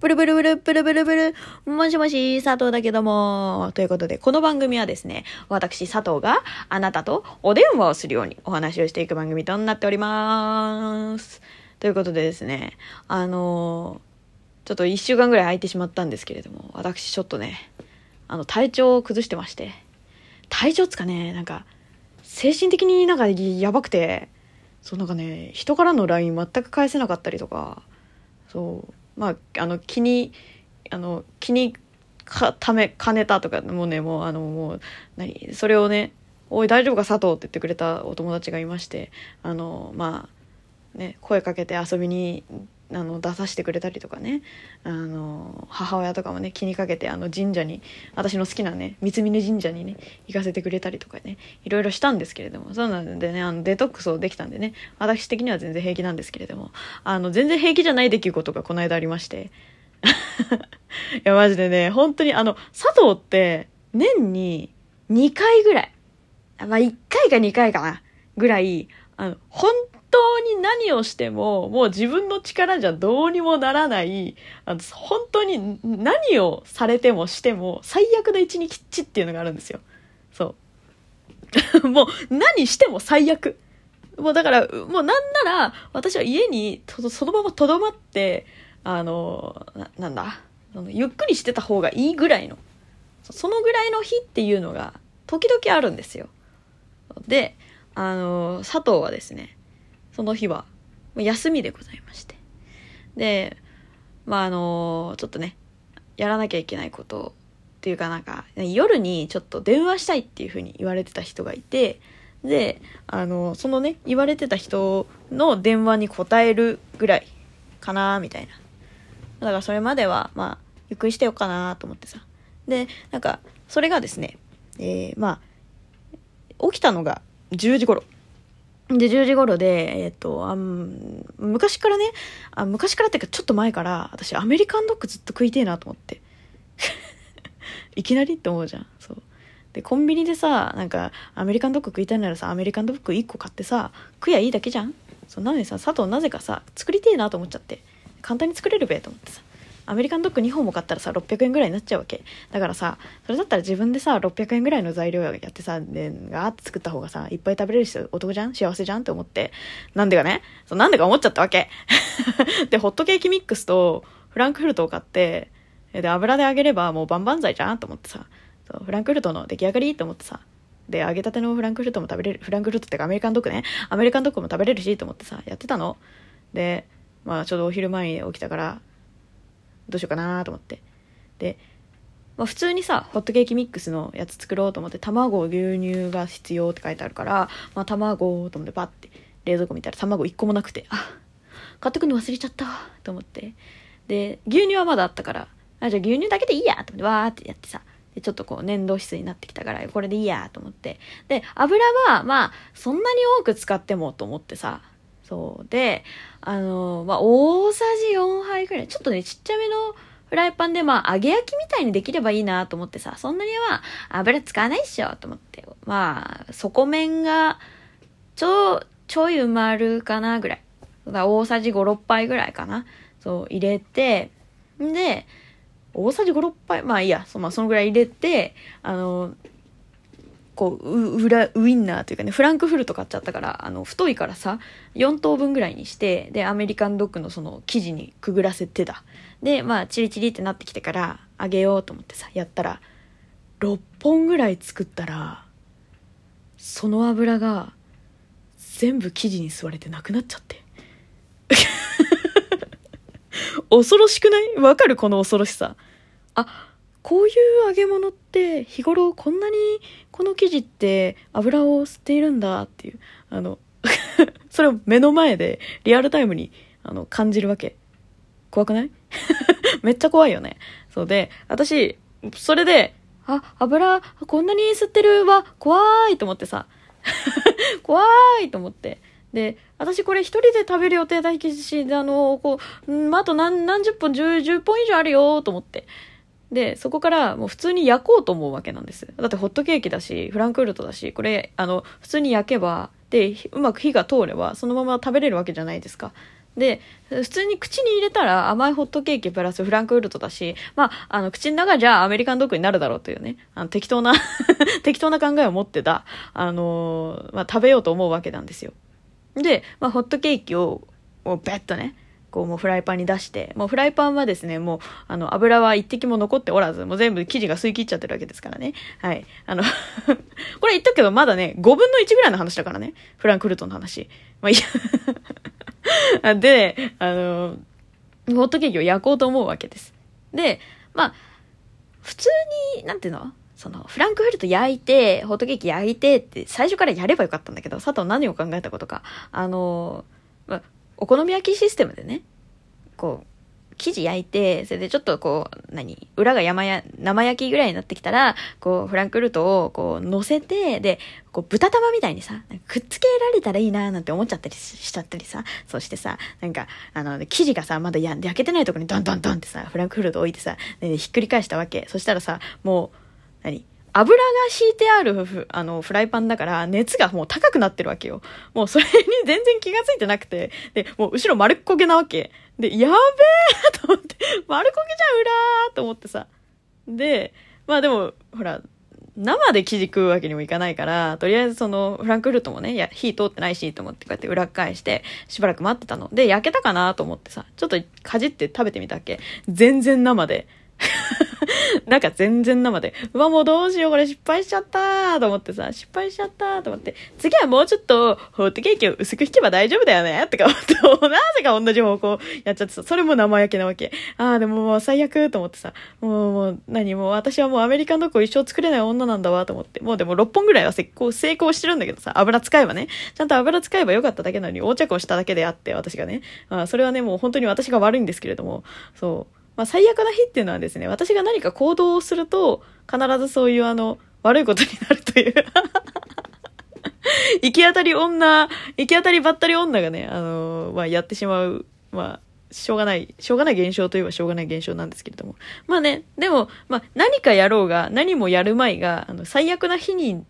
ブルブルブル、ブルブルブル、もしもし、佐藤だけども。ということで、この番組はですね、私佐藤があなたとお電話をするようにお話をしていく番組となっております。ということでですね、あのーちょっと一週間ぐらい空いてしまったんですけれども、私ちょっとね、あの、体調を崩してまして、体調つかね、なんか、精神的になんかやばくて、そうなんかね、人からの LINE 全く返せなかったりとか、そう、まあ、あの、気に、あの、気にか、ため、かねたとか、もうね、もう、あの、もう、何、それをね、おい、大丈夫か、佐藤って言ってくれたお友達がいまして、あの、まあ、ね、声かけて遊びにあの出させてくれたりとかね。あの母親とかもね気にかけてあの神社に私の好きなね三峯神社にね行かせてくれたりとかねいろいろしたんですけれども。そうなんでねあのデトックスをできたんでね私的には全然平気なんですけれども。あの全然平気じゃない出来事がこの間ありまして。いやマジでね本当にあの佐藤って年に2回ぐらい。まあ1回か2回かな。ぐらいあの本当に何をしても、もう自分の力じゃどうにもならない、あの本当に何をされてもしても、最悪の一日吉っていうのがあるんですよ。そう。もう何しても最悪。もうだから、もうなんなら、私は家にそのままとどまって、あの、ななんだ、ゆっくりしてた方がいいぐらいの、そのぐらいの日っていうのが、時々あるんですよ。で、あの、佐藤はですね、その日は休みでございまして。で、まああの、ちょっとね、やらなきゃいけないことっていうかなんか、夜にちょっと電話したいっていうふうに言われてた人がいて、で、あの、そのね、言われてた人の電話に答えるぐらいかな、みたいな。だからそれまでは、まあ、ゆっくりしてようかなと思ってさ。で、なんか、それがですね、えー、まあ、起きたのが10時頃。で、10時頃で、えっ、と、あ昔からねあ、昔からっていうかちょっと前から、私アメリカンドッグずっと食いてえなと思って。いきなりって思うじゃん。そう。で、コンビニでさ、なんか、アメリカンドッグ食いたいならさ、アメリカンドッグ1個買ってさ、食やいいだけじゃんそう、なのにさ、佐藤なぜかさ、作りてえなと思っちゃって。簡単に作れるべと思ってさ。アメリカンドッグ2本も買ったらさ、600円ぐらいになっちゃうわけ。だからさ、それだったら自分でさ、600円ぐらいの材料やってさ、で、ガーって作った方がさ、いっぱい食べれるし、男じゃん？幸せじゃん？って思って。なんでかね？そうなんでか思っちゃったわけ。で、ホットケーキミックスとフランクフルトを買って、で、油で揚げればもう万々歳じゃん？と思ってさ、そうフランクフルトの出来上がり？と思ってさ、で、揚げたてのフランクフルトも食べれる、フランクフルトってかアメリカンドッグね、アメリカンドッグも食べれるし？と思ってさ、やってたの。で、まあちょうどお昼前に起きたから、どうしようかなと思って。で、まあ、普通にさ、ホットケーキミックスのやつ作ろうと思って、卵、牛乳が必要って書いてあるから、まあ、卵と思ってパッて冷蔵庫見たら卵1個もなくて、あ、買ってくの忘れちゃったと思って。で、牛乳はまだあったから、あ、じゃあ牛乳だけでいいやと思って、わーってやってさ、で、ちょっとこう粘土質になってきたから、これでいいやと思って。で、油は、まあ、そんなに多く使ってもと思ってさ、そう。で、あの、まあ、大さじ4杯ぐらい。ちょっとね、ちっちゃめのフライパンで、まあ、揚げ焼きみたいにできればいいなと思ってさ、そんなには油使わないっしょと思って。まあ、底面が、ちょ、ちょい埋まるかなぐらい。大さじ5、6杯ぐらいかな。そう、入れて、んで、大さじ5、6杯、まあいいや、そ,、まあ、そのぐらい入れて、あの、こう、う、裏、ウインナーというかね、フランクフルト買っちゃったから、あの、太いからさ、4等分ぐらいにして、で、アメリカンドッグのその生地にくぐらせてだ。で、まあ、チリチリってなってきてから、揚げようと思ってさ、やったら、6本ぐらい作ったら、その油が、全部生地に吸われてなくなっちゃって。恐ろしくない？わかる？この恐ろしさ。あ、こういう揚げ物って日頃こんなにこの生地って油を吸っているんだっていう、あの、それを目の前でリアルタイムにあの感じるわけ。怖くない？めっちゃ怖いよね。そうで、私、それで、あ、油、こんなに吸ってるわ、怖いと思ってさ、怖いと思って。で、私これ一人で食べる予定だし、あの、こう、うんあと何、何十本、十、十本以上あるよと思って。で、そこからもう普通に焼こうと思うわけなんです。だってホットケーキだし、フランクフルトだし、これ、あの、普通に焼けば、で、うまく火が通れば、そのまま食べれるわけじゃないですか。で、普通に口に入れたら甘いホットケーキプラスフランクフルトだし、まあ、あの、口の中じゃアメリカンドッグになるだろうというね、あの適当な 適当な考えを持ってた、あのー、まあ、食べようと思うわけなんですよ。で、まあ、ホットケーキを、もうベッとね、こうもうフライパンに出して、もうフライパンはですね、もうあの油は一滴も残っておらず、もう全部生地が吸い切っちゃってるわけですからね。はい。あの これ言ったけどまだね、5分の1ぐらいの話だからね。フランクフルトの話。まあいや で、あの、ホットケーキを焼こうと思うわけです。で、まあ、普通に、なんていうの？その、フランクフルト焼いて、ホットケーキ焼いてって最初からやればよかったんだけど、佐藤何を考えたことか。あの、まあ、お好み焼きシステムでね、こう、生地焼いて、それでちょっとこう、何裏が山や、生焼きぐらいになってきたら、こう、フランクフルトをこう、乗せて、で、こう、豚玉みたいにさ、くっつけられたらいいななんて思っちゃったりしちゃったりさ、そしてさ、なんか、あの、生地がさ、まだや焼けてないとこにドンドンドンってさ、フランクフルト置いてさ、でひっくり返したわけ。そしたらさ、もう、何油が敷いてあるフあのフライパンだから熱がもう高くなってるわけよ。もうそれに全然気がついてなくて、で、もう後ろ丸っこげなわけ。で、やべえと思って、丸こげじゃん、裏ーと思ってさ。で、まあでも、ほら、生で生地食うわけにもいかないから、とりあえずそのフランクフルトもね、いや、火通ってないしと思ってこうやって裏返して、しばらく待ってたの。で、焼けたかなと思ってさ、ちょっとかじって食べてみたっけ全然生で。なんか全然生で、うわ、もうどうしよう、これ失敗しちゃったと思ってさ、失敗しちゃったと思って、次はもうちょっと、ホットケーキを薄く引けば大丈夫だよねとか思って、なぜか同じ方向やっちゃってさ、それも生焼けなわけ。ああ、でももう最悪と思ってさ、もう、もう、何もう私はもうアメリカンドッグを一生作れない女なんだわと思って、もうでも6本ぐらいは成功、成功してるんだけどさ、油使えばね、ちゃんと油使えばよかっただけなのに、横着をしただけであって、私がね。あそれはね、もう本当に私が悪いんですけれども、そう。まあ、最悪な日っていうのはですね、私が何か行動をすると、必ずそういうあの、悪いことになるという 行き当たり女、行き当たりばったり女がね、あのまあ、やってしまう、まあ、しょうがない、しょうがない現象といえばしょうがない現象なんですけれども。まあね、でも、まあ、何かやろうが、何もやるまいが、あの、最悪な日に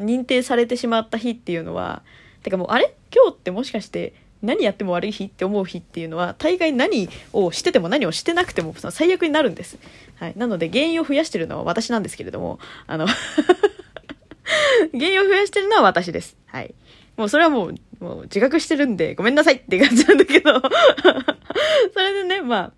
認定されてしまった日っていうのは、てかもう、あれ？今日ってもしかして、何やっても悪い日って思う日っていうのは大概何をしてても何をしてなくても最悪になるんです。はい、なので原因を増やしてるのは私なんですけれどもあの原因を増やしてるのは私です。はい。もうそれはもうもう自覚してるんでごめんなさいって感じなんだけどそれでねまあ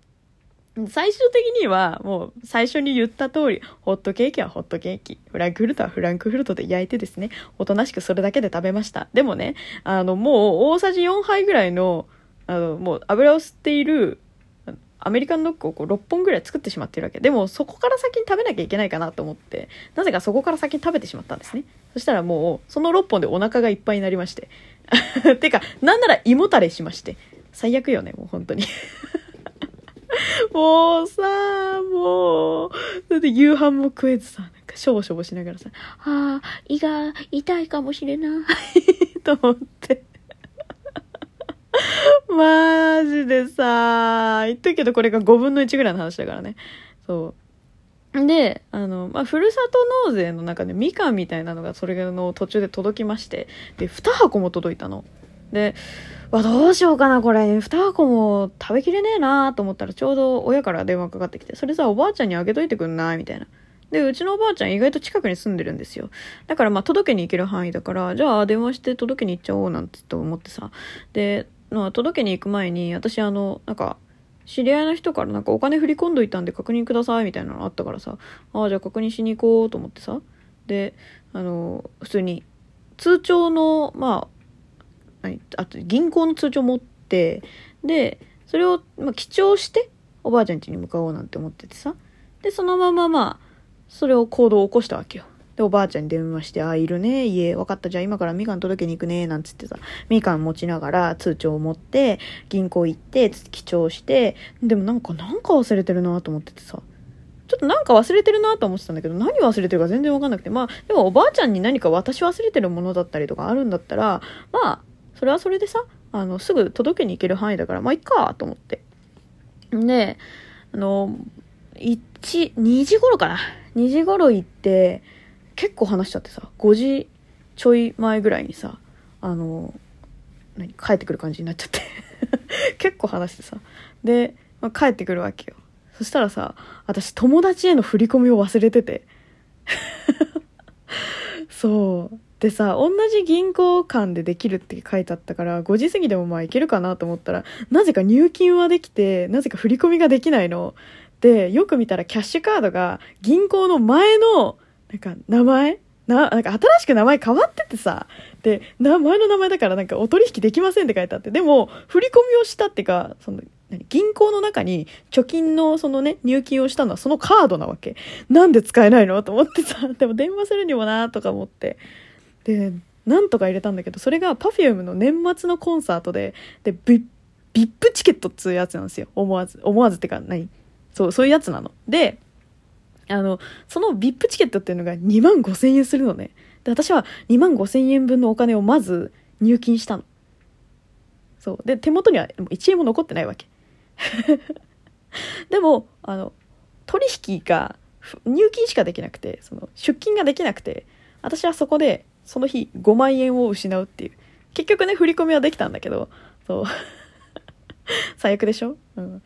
最終的にはもう最初に言った通り、ホットケーキはホットケーキ、フランクフルトはフランクフルトで焼いてですね、おとなしくそれだけで食べました。でもね、あの、もう大さじ4杯ぐらいの、あの、もう油を吸っている、アメリカンドッグをこう6本ぐらい作ってしまってるわけ。でもそこから先に食べなきゃいけないかなと思って、なぜかそこから先に食べてしまったんですね。そしたらもう、その6本でお腹がいっぱいになりまして。てか、なんなら胃もたれしまして。最悪よね、もう本当にもうさ、もう、だって夕飯も食えずさ、なんかしょぼしょぼしながらさ、ああ、胃が痛いかもしれない と思って。マジでさ、言っとくけどこれが5分の1ぐらいの話だからね。そう。で、あの、まあ、ふるさと納税の中でみかんみたいなのがそれの途中で届きまして、で、2箱も届いたの。で、わ、どうしようかな、これ。2箱も食べきれねえなと思ったら、ちょうど親から電話かかってきて、それさ、おばあちゃんにあげといてくんない？みたいな。で、うちのおばあちゃん意外と近くに住んでるんですよ。だからまあ届けに行ける範囲だから、じゃあ電話して届けに行っちゃおうなんてと思ってさ。で、まあ届けに行く前に、私あの、なんか、知り合いの人からなんかお金振り込んどいたんで確認くださいみたいなのあったからさ、ああ、じゃあ確認しに行こうと思ってさ。で、あの、普通に、通帳の、まあ、あと銀行の通帳持ってでそれを、まあ、記帳しておばあちゃん家に向かおうなんて思っててさ。でそのまままあそれを行動を起こしたわけよ。でおばあちゃんに電話して「あいるね家。分かった。じゃあ今からみかん届けに行くね」なんつってさ。みかん持ちながら通帳を持って銀行行って記帳して。でもなんかなんか忘れてるなと思っててさ。ちょっとなんか忘れてるなと思ってたんだけど、何忘れてるか全然わかんなくて、まあ、でもおばあちゃんに何か私忘れてるものだったりとかあるんだったら、まあ、それはそれでさ、あの、すぐ届けに行ける範囲だから、まあ、いっか、と思って。で、あの、1、2時頃かな。2時頃行って、結構話しちゃってさ、5時ちょい前ぐらいにさ、あの、何、帰ってくる感じになっちゃって 結構話してさ。で、まあ、帰ってくるわけよ。そしたらさ、私友達への振り込みを忘れてて。そう。でさ、同じ銀行間でできるって書いてあったから、5時過ぎでもまあいけるかなと思ったら、なぜか入金はできて、なぜか振り込みができないの。で、よく見たらキャッシュカードが銀行の前の、なんか名前な、なんか新しく名前変わっててさ、で、名前の名前だからなんかお取引できませんって書いてあって、でも、振り込みをしたってか、その、銀行の中に貯金のそのね、入金をしたのはそのカードなわけ。なんで使えないの？と思ってさ、でも電話するにもなとか思って。で、なんとか入れたんだけど、それが Perfume の年末のコンサートで、で、ビップチケットっつうやつなんですよ。思わず。思わずってか、何そう、そういうやつなの。で、あの、その VIP チケットっていうのが2万5千円するのね。で、私は2万5千円分のお金をまず入金したの。そう。で、手元には1円も残ってないわけ。でも、あの、取引が、入金しかできなくて、その、出金ができなくて、私はそこで、その日5万円を失うっていう。結局ね、振り込みはできたんだけど、そう。最悪でしょ？うん。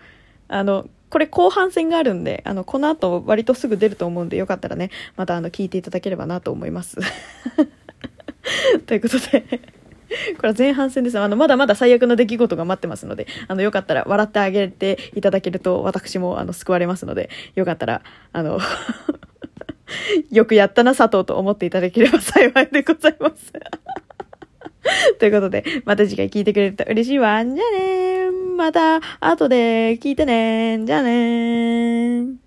あの、これ後半戦があるんで、あの、この後割とすぐ出ると思うんで、よかったらね、またあの、聞いていただければなと思います。ということでこれは前半戦です。あの、まだまだ最悪の出来事が待ってますので、あの、よかったら笑ってあげていただけると、私も、あの、救われますので、よかったら、あの よくやったな、佐藤と思っていただければ幸いでございます。ということで、また次回聞いてくれると嬉しいわ。じゃあねまた、後で聞いてねー。じゃあね